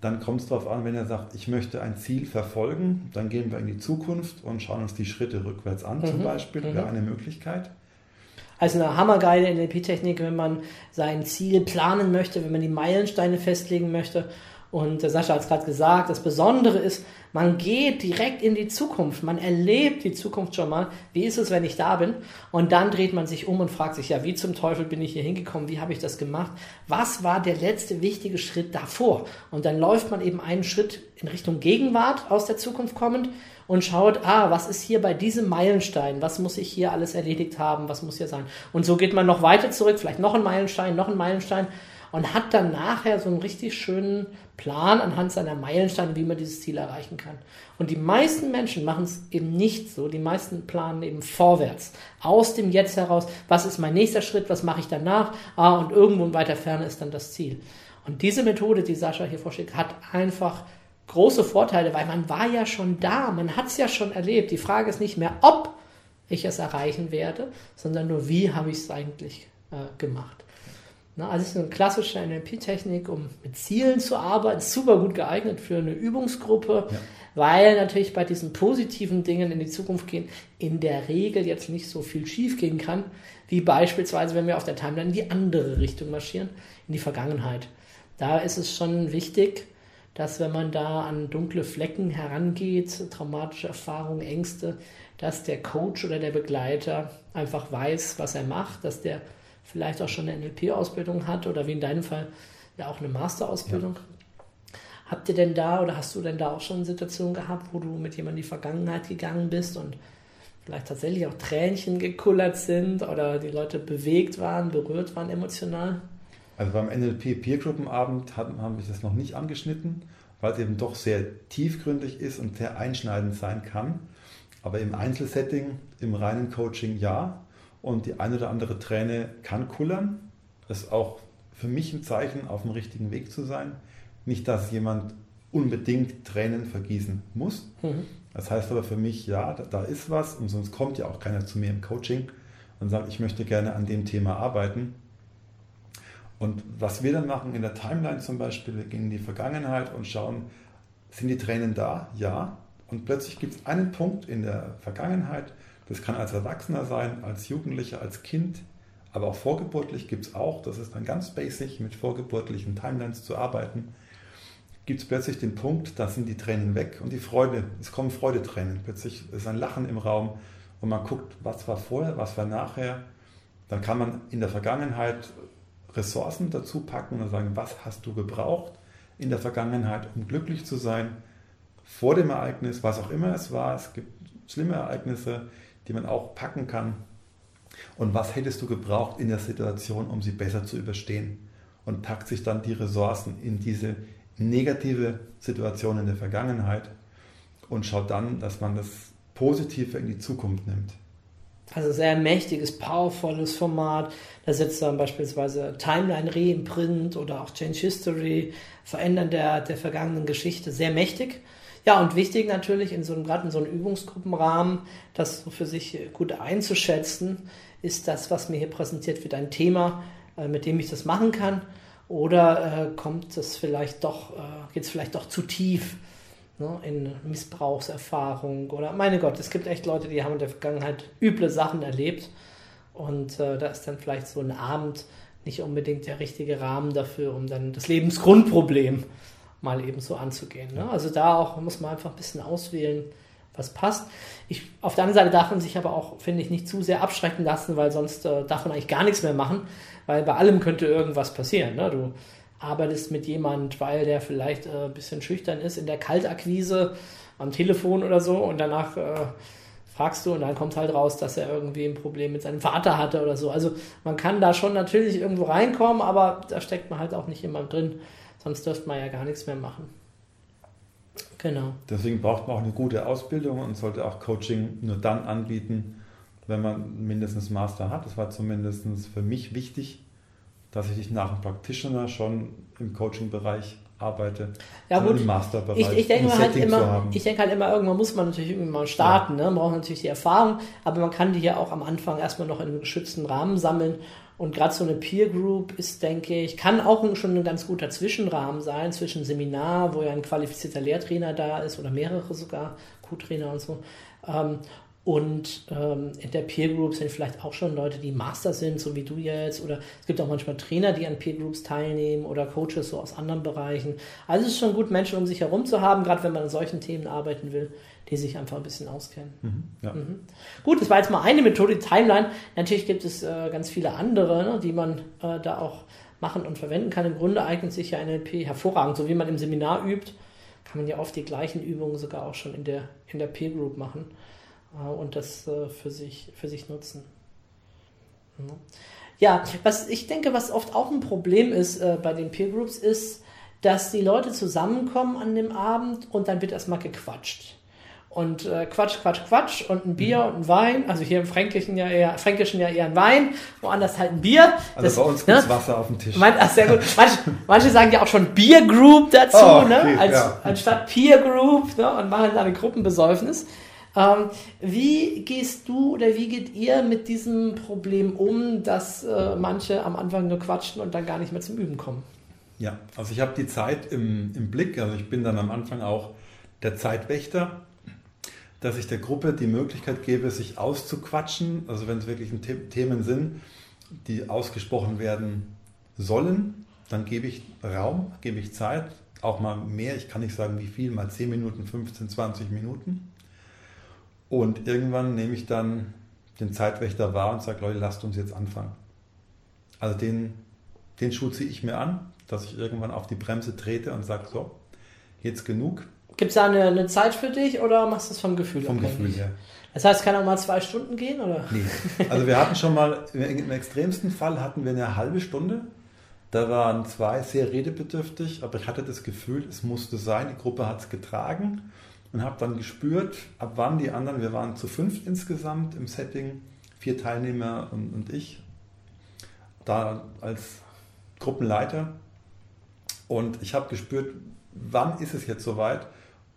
dann kommt es darauf an, wenn er sagt, ich möchte ein Ziel verfolgen, dann gehen wir in die Zukunft und schauen uns die Schritte rückwärts an, zum Mhm. Beispiel, Mhm. wäre eine Möglichkeit. Also eine hammergeile NLP-Technik, wenn man sein Ziel planen möchte, wenn man die Meilensteine festlegen möchte. Und der Sascha hat es gerade gesagt, das Besondere ist, man geht direkt in die Zukunft. Man erlebt die Zukunft schon mal. Wie ist es, wenn ich da bin? Und dann dreht man sich um und fragt sich, ja, wie zum Teufel bin ich hier hingekommen? Wie habe ich das gemacht? Was war der letzte wichtige Schritt davor? Und dann läuft man eben einen Schritt in Richtung Gegenwart aus der Zukunft kommend und schaut, ah, was ist hier bei diesem Meilenstein? Was muss ich hier alles erledigt haben? Was muss hier sein? Und so geht man noch weiter zurück, vielleicht noch ein Meilenstein, noch ein Meilenstein und hat dann nachher so einen richtig schönen Plan anhand seiner Meilensteine, wie man dieses Ziel erreichen kann. Und die meisten Menschen machen es eben nicht so. Die meisten planen eben vorwärts, aus dem Jetzt heraus. Was ist mein nächster Schritt? Was mache ich danach? Ah, und irgendwo in weiter Ferne ist dann das Ziel. Und diese Methode, die Sascha hier vorschlägt, hat einfach große Vorteile, weil man war ja schon da, man hat es ja schon erlebt. Die Frage ist nicht mehr, ob ich es erreichen werde, sondern nur, wie habe ich es eigentlich äh, gemacht. Na, also es ist eine klassische NLP-Technik, um mit Zielen zu arbeiten, super gut geeignet für eine Übungsgruppe, Ja. weil natürlich bei diesen positiven Dingen in die Zukunft gehen, in der Regel jetzt nicht so viel schief gehen kann, wie beispielsweise, wenn wir auf der Timeline in die andere Richtung marschieren, in die Vergangenheit. Da ist es schon wichtig, dass wenn man da an dunkle Flecken herangeht, traumatische Erfahrungen, Ängste, dass der Coach oder der Begleiter einfach weiß, was er macht, dass der vielleicht auch schon eine NLP-Ausbildung hat oder wie in deinem Fall ja auch eine Masterausbildung. Habt ihr denn da oder hast du denn da auch schon Situationen gehabt, wo du mit jemandem in die Vergangenheit gegangen bist und vielleicht tatsächlich auch Tränchen gekullert sind oder die Leute bewegt waren, berührt waren emotional? Also beim NLP Peergruppenabend haben, wir das noch nicht angeschnitten, weil es eben doch sehr tiefgründig ist und sehr einschneidend sein kann. Aber im Einzelsetting, im reinen Coaching ja. Und die ein oder andere Träne kann kullern. Das ist auch für mich ein Zeichen, auf dem richtigen Weg zu sein. Nicht, dass jemand unbedingt Tränen vergießen muss. Mhm. Das heißt aber für mich, ja, da, da ist was und sonst kommt ja auch keiner zu mir im Coaching und sagt, ich möchte gerne an dem Thema arbeiten. Und was wir dann machen in der Timeline zum Beispiel, wir gehen in die Vergangenheit und schauen, sind die Tränen da? Ja. Und plötzlich gibt es einen Punkt in der Vergangenheit, das kann als Erwachsener sein, als Jugendlicher, als Kind, aber auch vorgeburtlich gibt es auch, das ist dann ganz basic, mit vorgeburtlichen Timelines zu arbeiten, gibt es plötzlich den Punkt, da sind die Tränen weg und die Freude, es kommen Freudetränen. Plötzlich ist ein Lachen im Raum und man guckt, was war vorher, was war nachher. Dann kann man in der Vergangenheit Ressourcen dazu packen und sagen, was hast du gebraucht in der Vergangenheit, um glücklich zu sein, vor dem Ereignis, was auch immer es war. Es gibt schlimme Ereignisse, die man auch packen kann. Und was hättest du gebraucht in der Situation, um sie besser zu überstehen? Und packt sich dann die Ressourcen in diese negative Situation in der Vergangenheit und schaut dann, dass man das Positive in die Zukunft nimmt. Also sehr mächtiges, powervolles Format. Da sitzt dann beispielsweise Timeline Reimprint oder auch Change History, Verändern der, der vergangenen Geschichte. Sehr mächtig. Ja, und wichtig natürlich, in so einem, gerade in so einem Übungsgruppenrahmen, das so für sich gut einzuschätzen, ist das, was mir hier präsentiert wird, ein Thema, äh, mit dem ich das machen kann? Oder äh, kommt es vielleicht doch, äh, geht es vielleicht doch zu tief ne, in Missbrauchserfahrung? Oder meine Gott, es gibt echt Leute, die haben in der Vergangenheit üble Sachen erlebt. Und äh, da ist dann vielleicht so ein Abend nicht unbedingt der richtige Rahmen dafür, um dann das Lebensgrundproblem mal eben so anzugehen. Ne? Also da auch muss man einfach ein bisschen auswählen, was passt. Ich, auf der anderen Seite darf man sich aber auch, finde ich, nicht zu sehr abschrecken lassen, weil sonst äh, darf man eigentlich gar nichts mehr machen, weil bei allem könnte irgendwas passieren. Ne? Du arbeitest mit jemand, weil der vielleicht äh, ein bisschen schüchtern ist in der Kaltakquise am Telefon oder so und danach äh, fragst du und dann kommt halt raus, dass er irgendwie ein Problem mit seinem Vater hatte oder so. Also man kann da schon natürlich irgendwo reinkommen, aber da steckt man halt auch nicht immer drin, sonst dürfte man ja gar nichts mehr machen. Genau. Deswegen braucht man auch eine gute Ausbildung und sollte auch Coaching nur dann anbieten, wenn man mindestens Master hat. Das war zumindest für mich wichtig, dass ich nach dem Practitioner schon im Coaching-Bereich arbeite, Ja, gut. im Masterbereich, Ich, ich denke halt immer, haben. ich denke halt immer, irgendwann muss man natürlich irgendwann mal starten, ne? Man braucht natürlich die Erfahrung, aber man kann die ja auch am Anfang erstmal noch in einem geschützten Rahmen sammeln. Und gerade so eine Peer Group ist, denke ich, kann auch schon ein ganz guter Zwischenrahmen sein, zwischen Seminar, wo ja ein qualifizierter Lehrtrainer da ist oder mehrere sogar, Co-Trainer und so. Und ähm, in der Peer Group sind vielleicht auch schon Leute, die Master sind, so wie du jetzt. Oder es gibt auch manchmal Trainer, die an Peer Groups teilnehmen oder Coaches so aus anderen Bereichen. Also es ist schon gut, Menschen um sich herum zu haben, gerade wenn man an solchen Themen arbeiten will, die sich einfach ein bisschen auskennen. Mhm, ja. Gut, das war jetzt mal eine Methode, die Timeline. Natürlich gibt es äh, ganz viele andere, ne, die man äh, da auch machen und verwenden kann. Im Grunde eignet sich ja NLP hervorragend. So wie man im Seminar übt, kann man ja oft die gleichen Übungen sogar auch schon in der, in der Peer Group machen und das äh, für, sich, für sich nutzen. Ja. Ja, was ich denke, was oft auch ein Problem ist äh, bei den Peer Groups, ist, dass die Leute zusammenkommen an dem Abend und dann wird erstmal gequatscht. Und äh, Quatsch, Quatsch, Quatsch und ein Bier und ein Wein. Also hier im Fränkischen ja eher, Fränkischen ja eher ein Wein, woanders halt ein Bier. Also Das- bei uns ne? gibt es Wasser auf dem Tisch. Mein, ach, sehr gut. Manche, manche sagen ja auch schon Beer Group dazu, Oh, okay, ne? Als, ja. anstatt Peer Group, ne? Und machen da eine Gruppenbesäufnis. Ähm, wie gehst du oder wie geht ihr mit diesem Problem um, dass äh, manche am Anfang nur quatschen und dann gar nicht mehr zum Üben kommen? Ja, also ich habe die Zeit im, im Blick. Also ich bin dann am Anfang auch der Zeitwächter, dass ich der Gruppe die Möglichkeit gebe, sich auszuquatschen. Also wenn es wirklich The Themen sind, die ausgesprochen werden sollen, dann gebe ich Raum, gebe ich Zeit, auch mal mehr. Ich kann nicht sagen, wie viel, mal 10 Minuten, 15, 20 Minuten. Und irgendwann nehme ich dann den Zeitwächter wahr und sage, Leute, lasst uns jetzt anfangen. Also den, den Schuh ziehe ich mir an, dass ich irgendwann auf die Bremse trete und sage, so, jetzt genug. Gibt es da eine, eine, Zeit für dich oder machst du es vom Gefühl? Vom abhängig? Gefühl, ja. Das heißt, kann auch mal zwei Stunden gehen, oder? Nee. Also wir hatten schon mal, im extremsten Fall hatten wir eine halbe Stunde. Da waren zwei sehr redebedürftig, aber ich hatte das Gefühl, es musste sein. Die Gruppe hat es getragen und habe dann gespürt, ab wann die anderen, wir waren zu fünf insgesamt im Setting, vier Teilnehmer und, und ich, da als Gruppenleiter. Und ich habe gespürt, wann ist es jetzt soweit?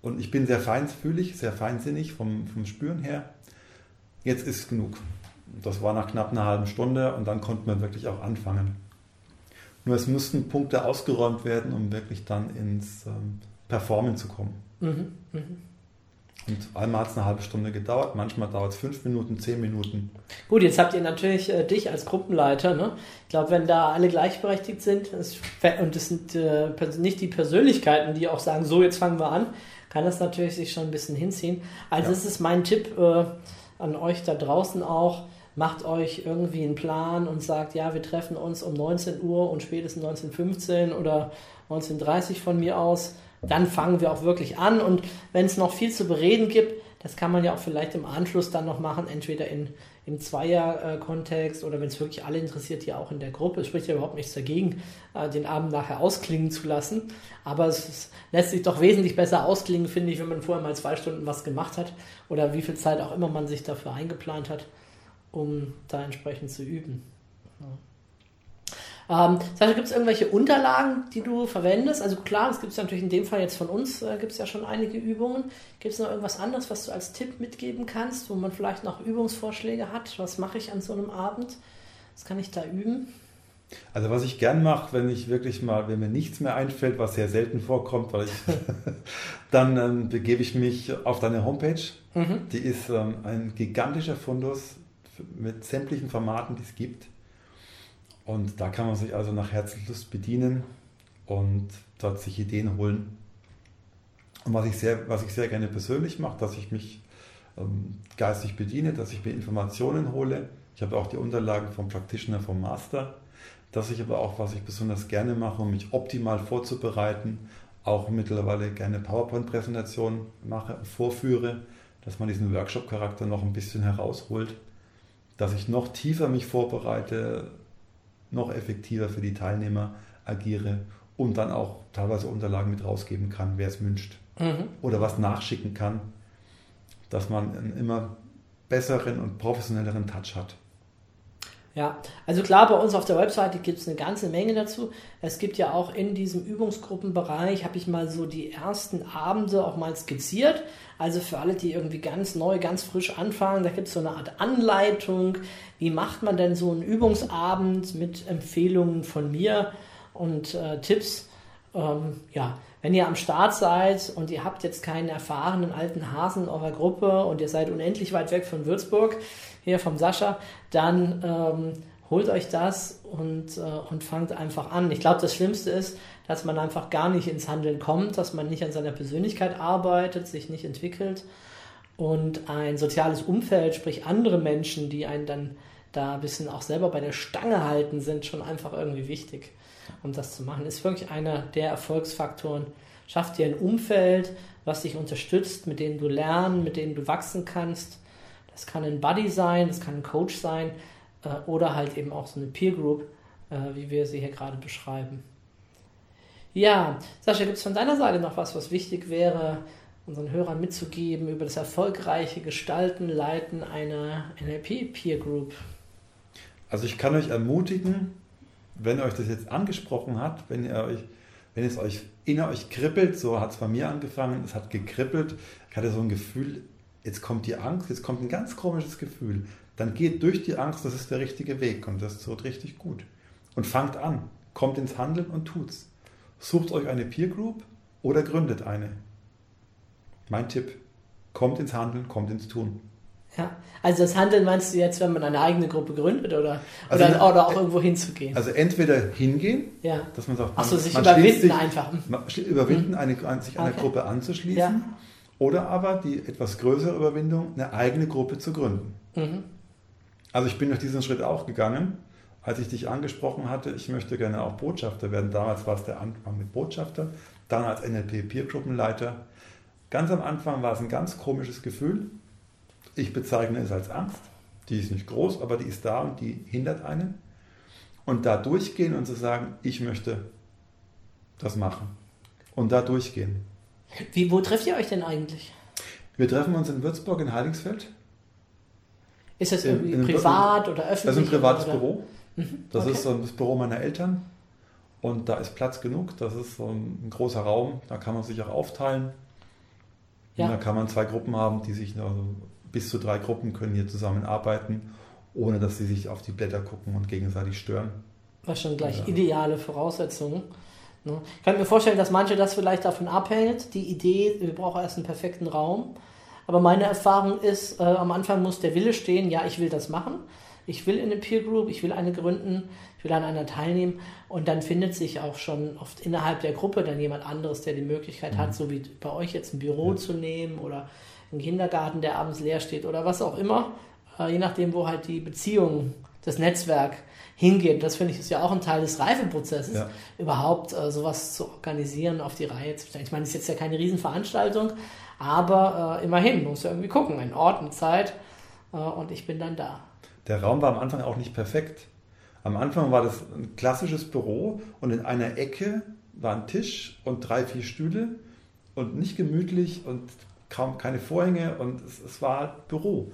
Und ich bin sehr feinfühlig, sehr feinsinnig vom, vom Spüren her. Jetzt ist genug. Das war nach knapp einer halben Stunde und dann konnte man wirklich auch anfangen. Nur es mussten Punkte ausgeräumt werden, um wirklich dann ins ähm, Performen zu kommen. Mhm, mh. Und einmal hat es eine halbe Stunde gedauert, manchmal dauert es fünf Minuten, zehn Minuten. Gut, jetzt habt ihr natürlich äh, dich als Gruppenleiter. Ne? Ich glaube, wenn da alle gleichberechtigt sind das, und es sind äh, nicht die Persönlichkeiten, die auch sagen, so jetzt fangen wir an, kann das natürlich sich schon ein bisschen hinziehen. Also ja. das ist mein Tipp äh, an euch da draußen auch. Macht euch irgendwie einen Plan und sagt, ja, wir treffen uns um 19 Uhr und spätestens 19.15 oder 19.30 von mir aus dann fangen wir auch wirklich an. Und wenn es noch viel zu bereden gibt, das kann man ja auch vielleicht im Anschluss dann noch machen, entweder in, im Zweier-Kontext oder wenn es wirklich alle interessiert, hier auch in der Gruppe. Es spricht ja überhaupt nichts dagegen, äh, den Abend nachher ausklingen zu lassen. Aber es, es lässt sich doch wesentlich besser ausklingen, finde ich, wenn man vorher mal zwei Stunden was gemacht hat oder wie viel Zeit auch immer man sich dafür eingeplant hat, um da entsprechend zu üben. Ja. Ähm, gibt es irgendwelche Unterlagen, die du verwendest? Also klar, es gibt es natürlich in dem Fall jetzt von uns, äh, gibt es ja schon einige Übungen. Gibt es noch irgendwas anderes, was du als Tipp mitgeben kannst, wo man vielleicht noch Übungsvorschläge hat? Was mache ich an so einem Abend? Was kann ich da üben? Also was ich gern mache, wenn ich wirklich mal, wenn mir nichts mehr einfällt, was sehr selten vorkommt, weil ich *laughs* dann ähm, begebe ich mich auf deine Homepage. Mhm. Die ist ähm, ein gigantischer Fundus mit sämtlichen Formaten, die es gibt. Und da kann man sich also nach Herzenslust bedienen und dort sich Ideen holen. Und was ich sehr, was ich sehr gerne persönlich mache, dass ich mich ähm, geistig bediene, dass ich mir Informationen hole. Ich habe auch die Unterlagen vom Practitioner, vom Master. Dass ich aber auch, was ich besonders gerne mache, um mich optimal vorzubereiten, auch mittlerweile gerne PowerPoint-Präsentationen mache, vorführe, dass man diesen Workshop-Charakter noch ein bisschen herausholt, dass ich noch tiefer mich vorbereite, noch effektiver für die Teilnehmer agiere und dann auch teilweise Unterlagen mit rausgeben kann, wer es wünscht. Mhm. Oder was nachschicken kann, dass man einen immer besseren und professionelleren Touch hat. Ja, also klar, bei uns auf der Webseite gibt es eine ganze Menge dazu. Es gibt ja auch in diesem Übungsgruppenbereich, habe ich mal so die ersten Abende auch mal skizziert. Also für alle, die irgendwie ganz neu, ganz frisch anfangen, da gibt es so eine Art Anleitung. Wie macht man denn so einen Übungsabend mit Empfehlungen von mir und äh, Tipps? Ähm, ja, wenn ihr am Start seid und ihr habt jetzt keinen erfahrenen alten Hasen in eurer Gruppe und ihr seid unendlich weit weg von Würzburg, hier vom Sascha, dann ähm, holt euch das und, äh, und fangt einfach an. Ich glaube, das Schlimmste ist, dass man einfach gar nicht ins Handeln kommt, dass man nicht an seiner Persönlichkeit arbeitet, sich nicht entwickelt und ein soziales Umfeld, sprich andere Menschen, die einen dann da ein bisschen auch selber bei der Stange halten, sind schon einfach irgendwie wichtig, um das zu machen. Ist wirklich einer der Erfolgsfaktoren. Schaff dir ein Umfeld, was dich unterstützt, mit dem du lernen, mit dem du wachsen kannst das kann ein Buddy sein, das kann ein Coach sein äh, oder halt eben auch so eine Peer Group, äh, wie wir sie hier gerade beschreiben. Ja, Sascha, gibt es von deiner Seite noch was, was wichtig wäre, unseren Hörern mitzugeben über das erfolgreiche Gestalten, Leiten einer NLP Peer Group? Also ich kann euch ermutigen, wenn euch das jetzt angesprochen hat, wenn ihr euch, wenn es euch in euch kribbelt, so hat es bei mir angefangen, es hat gekribbelt, ich hatte so ein Gefühl, jetzt kommt die Angst, jetzt kommt ein ganz komisches Gefühl. Dann geht durch die Angst, das ist der richtige Weg und das wird richtig gut. Und fangt an, kommt ins Handeln und tut's. Sucht euch eine Peer Group oder gründet eine. Mein Tipp, kommt ins Handeln, kommt ins Tun. Ja, also das Handeln meinst du jetzt, wenn man eine eigene Gruppe gründet oder, Also oder, oder auch irgendwo hinzugehen? Also entweder hingehen, ja. dass man sagt, Ach so, sich man überwinden sich, einfach. man überwinden, eine, an- sich einer Okay. Gruppe anzuschließen. Ja. Oder aber die etwas größere Überwindung, eine eigene Gruppe zu gründen. Mhm. Also ich bin durch diesen Schritt auch gegangen, als ich dich angesprochen hatte, ich möchte gerne auch Botschafter werden. Damals war es der Anfang mit Botschafter, dann als NLP Peer-Gruppenleiter. Ganz am Anfang war es ein ganz komisches Gefühl. Ich bezeichne es als Angst. Die ist nicht groß, aber die ist da und die hindert einen. Und da durchgehen und zu sagen, ich möchte das machen. Und da durchgehen. Wie, wo trefft ihr euch denn eigentlich? Wir treffen uns in Würzburg in Heiligsfeld. Ist das In- irgendwie in einem privat oder öffentlich? Das ist ein privates oder? Büro. Das okay. ist so das Büro meiner Eltern. Und da ist Platz genug. Das ist so ein, ein großer Raum. Da kann man sich auch aufteilen. Ja. Und da kann man zwei Gruppen haben, die sich, also bis zu drei Gruppen können hier zusammenarbeiten, ohne dass sie sich auf die Blätter gucken und gegenseitig stören. Was schon gleich Ja. ideale Voraussetzungen. Ne? Ich kann mir vorstellen, dass manche das vielleicht davon abhängt. Die Idee, wir brauchen erst einen perfekten Raum. Aber meine Erfahrung ist, äh, am Anfang muss der Wille stehen, ja, ich will das machen. Ich will in eine Peer Group, ich will eine gründen, ich will an einer teilnehmen. Und dann findet sich auch schon oft innerhalb der Gruppe dann jemand anderes, der die Möglichkeit hat, so wie bei euch jetzt ein Büro Ja. zu nehmen oder einen Kindergarten, der abends leer steht oder was auch immer. Äh, je nachdem, wo halt die Beziehung, das Netzwerk hingeht. Das finde ich ist ja auch ein Teil des Reifeprozesses, Ja. überhaupt äh, sowas zu organisieren, auf die Reihe zu stellen. Ich meine, es ist jetzt ja keine Riesenveranstaltung, aber äh, immerhin, man muss ja irgendwie gucken, ein Ort, eine Zeit äh, und ich bin dann da. Der Raum war am Anfang auch nicht perfekt. Am Anfang war das ein klassisches Büro und in einer Ecke war ein Tisch und drei, vier Stühle und nicht gemütlich und kaum keine Vorhänge und es, es war Büro.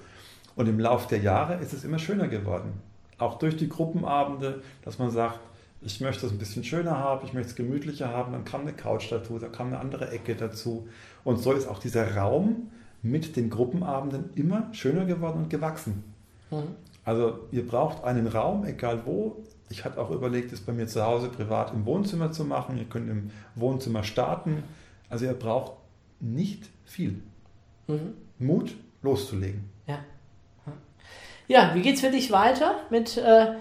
Und im Laufe der Jahre ist es immer schöner geworden. Auch durch die Gruppenabende, dass man sagt, ich möchte es ein bisschen schöner haben, ich möchte es gemütlicher haben, dann kam eine Couch dazu, da kam eine andere Ecke dazu. Und so ist auch dieser Raum mit den Gruppenabenden immer schöner geworden und gewachsen. Mhm. Also ihr braucht einen Raum, egal wo. Ich hatte auch überlegt, es bei mir zu Hause privat im Wohnzimmer zu machen. Ihr könnt im Wohnzimmer starten. Also ihr braucht nicht viel. Mhm. Mut, loszulegen. Ja. Ja, wie geht's für dich weiter mit, äh,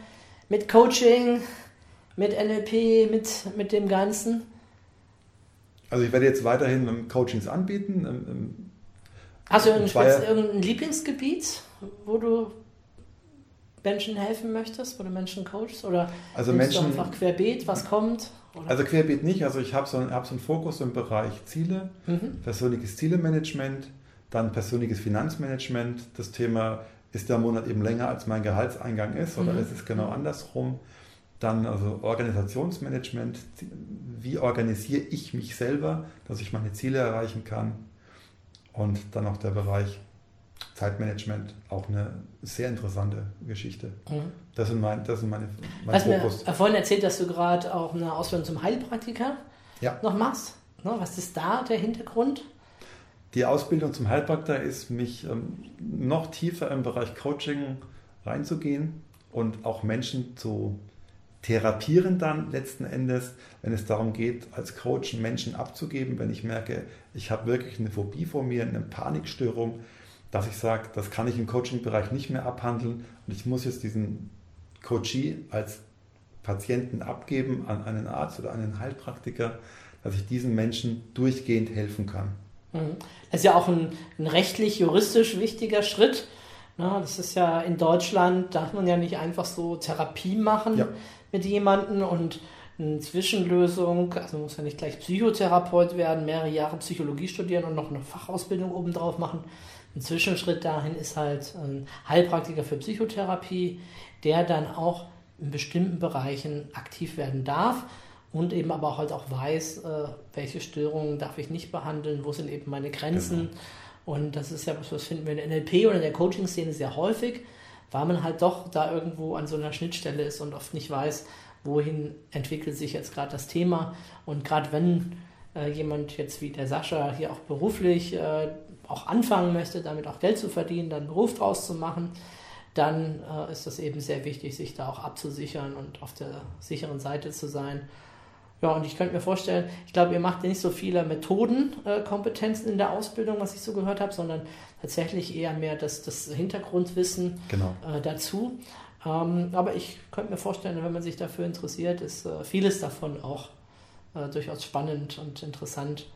mit Coaching, mit NLP, mit, mit dem Ganzen? Also ich werde jetzt weiterhin ähm, Coachings anbieten. ähm, ähm, Hast du irgendein, irgendein Lieblingsgebiet, wo du Menschen helfen möchtest, wo du Menschen coachst? Oder Also Menschen- einfach querbeet, was kommt? Oder? Also querbeet nicht. Also ich habe so, einen- hab so einen Fokus im Bereich Ziele, Mhm. persönliches Zielemanagement, dann persönliches Finanzmanagement. Das Thema ist der Monat eben länger als mein Gehaltseingang ist oder Mhm. ist es genau andersrum? Dann also Organisationsmanagement. Wie organisiere ich mich selber, dass ich meine Ziele erreichen kann? Und dann auch der Bereich Zeitmanagement, auch eine sehr interessante Geschichte. Mhm. Das sind mein, das sind meine, mein Hast mir Fokus. äh, vorhin erzählt, dass du gerade auch eine Ausbildung zum Heilpraktiker Ja. noch machst. Ne, was ist da der Hintergrund? Die Ausbildung zum Heilpraktiker ist, mich ähm, noch tiefer im Bereich Coaching reinzugehen und auch Menschen zu therapieren dann letzten Endes, wenn es darum geht, als Coach Menschen abzugeben, wenn ich merke, ich habe wirklich eine Phobie vor mir, eine Panikstörung, dass ich sage, das kann ich im Coaching-Bereich nicht mehr abhandeln und ich muss jetzt diesen Coachee als Patienten abgeben an einen Arzt oder einen Heilpraktiker, dass ich diesen Menschen durchgehend helfen kann. Mhm. Das ist ja auch ein, ein rechtlich-juristisch wichtiger Schritt. Na, das ist ja in Deutschland, darf man ja nicht einfach so Therapie machen Ja. mit jemandem und eine Zwischenlösung, also man muss ja nicht gleich Psychotherapeut werden, mehrere Jahre Psychologie studieren und noch eine Fachausbildung obendrauf machen. Ein Zwischenschritt dahin ist halt ein Heilpraktiker für Psychotherapie, der dann auch in bestimmten Bereichen aktiv werden darf und eben aber halt auch weiß, äh, welche Störungen darf ich nicht behandeln, wo sind eben meine Grenzen. Und das ist ja was, was finden wir in der NLP oder in der Coaching-Szene sehr häufig, weil man halt doch da irgendwo an so einer Schnittstelle ist und oft nicht weiß, wohin entwickelt sich jetzt gerade das Thema. Und gerade wenn äh, jemand jetzt wie der Sascha hier auch beruflich äh, auch anfangen möchte, damit auch Geld zu verdienen, dann einen Beruf draus zu machen, dann äh, ist das eben sehr wichtig, sich da auch abzusichern und auf der sicheren Seite zu sein. Ja, und ich könnte mir vorstellen, ich glaube, ihr macht nicht so viele Methodenkompetenzen äh, in der Ausbildung, was ich so gehört habe, sondern tatsächlich eher mehr das, das Hintergrundwissen Genau. äh, dazu. Ähm, aber ich könnte mir vorstellen, wenn man sich dafür interessiert, ist äh, vieles davon auch äh, durchaus spannend und interessant,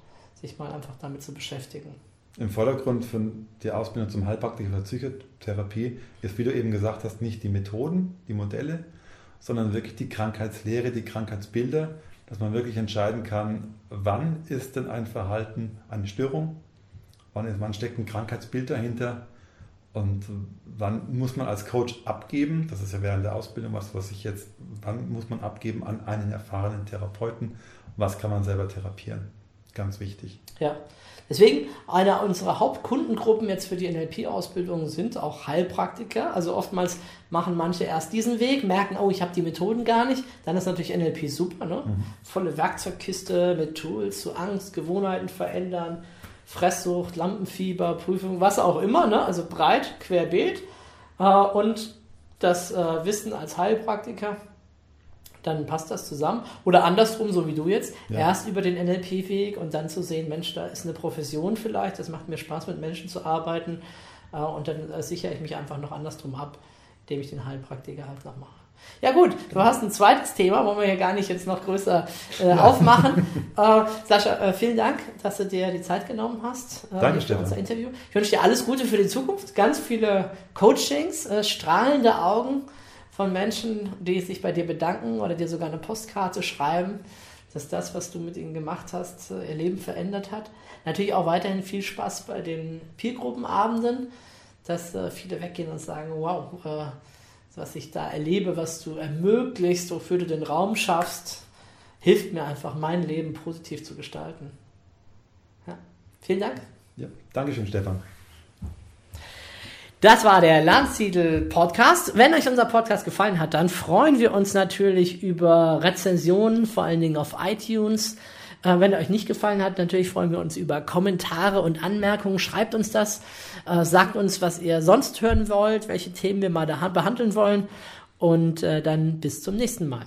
sich mal einfach damit zu beschäftigen. Im Vordergrund von der Ausbildung zum Heilpraktiker für Psychotherapie ist, wie du eben gesagt hast, nicht die Methoden, die Modelle, sondern wirklich die Krankheitslehre, die Krankheitsbilder, dass man wirklich entscheiden kann, wann ist denn ein Verhalten eine Störung, wann, ist, wann steckt ein Krankheitsbild dahinter und wann muss man als Coach abgeben, das ist ja während der Ausbildung was, was ich jetzt, wann muss man abgeben an einen erfahrenen Therapeuten, was kann man selber therapieren. Ganz wichtig. Ja, deswegen eine unserer Hauptkundengruppen jetzt für die NLP-Ausbildung sind auch Heilpraktiker. Also oftmals machen manche erst diesen Weg, merken, oh, ich habe die Methoden gar nicht. Dann ist natürlich NLP super, ne? Volle Werkzeugkiste mit Tools zu Angst, Gewohnheiten verändern, Fresssucht, Lampenfieber, Prüfung, was auch immer, ne? Also breit, querbeet. Äh, und das äh, Wissen als Heilpraktiker dann passt das zusammen. Oder andersrum, so wie du jetzt, Ja. erst über den NLP-Weg und dann zu sehen, Mensch, da ist eine Profession vielleicht, das macht mir Spaß, mit Menschen zu arbeiten. Äh, und dann äh, sichere ich mich einfach noch andersrum ab, indem ich den Heilpraktiker halt noch mache. Ja gut, du hast ein zweites Thema, wollen wir hier gar nicht jetzt noch größer äh, aufmachen. *laughs* äh, Sascha, äh, vielen Dank, dass du dir die Zeit genommen hast äh, Danke, für unser Interview. Ich wünsche dir alles Gute für die Zukunft, ganz viele Coachings, strahlende Augen von Menschen, die sich bei dir bedanken oder dir sogar eine Postkarte schreiben, dass das, was du mit ihnen gemacht hast, äh, ihr Leben verändert hat. Natürlich auch weiterhin viel Spaß bei den Peergruppenabenden, dass äh, viele weggehen und sagen, wow, äh, was ich da erlebe, was du ermöglichst, wofür du den Raum schaffst, hilft mir einfach, mein Leben positiv zu gestalten. Ja. Vielen Dank. Ja. Dankeschön, Stefan. Das war der Landsiedel Podcast. Wenn euch unser Podcast gefallen hat, dann freuen wir uns natürlich über Rezensionen, vor allen Dingen auf iTunes. Äh, wenn er euch nicht gefallen hat, natürlich freuen wir uns über Kommentare und Anmerkungen. Schreibt uns das, äh, sagt uns, was ihr sonst hören wollt, welche Themen wir mal da behandeln wollen. Und äh, dann bis zum nächsten Mal.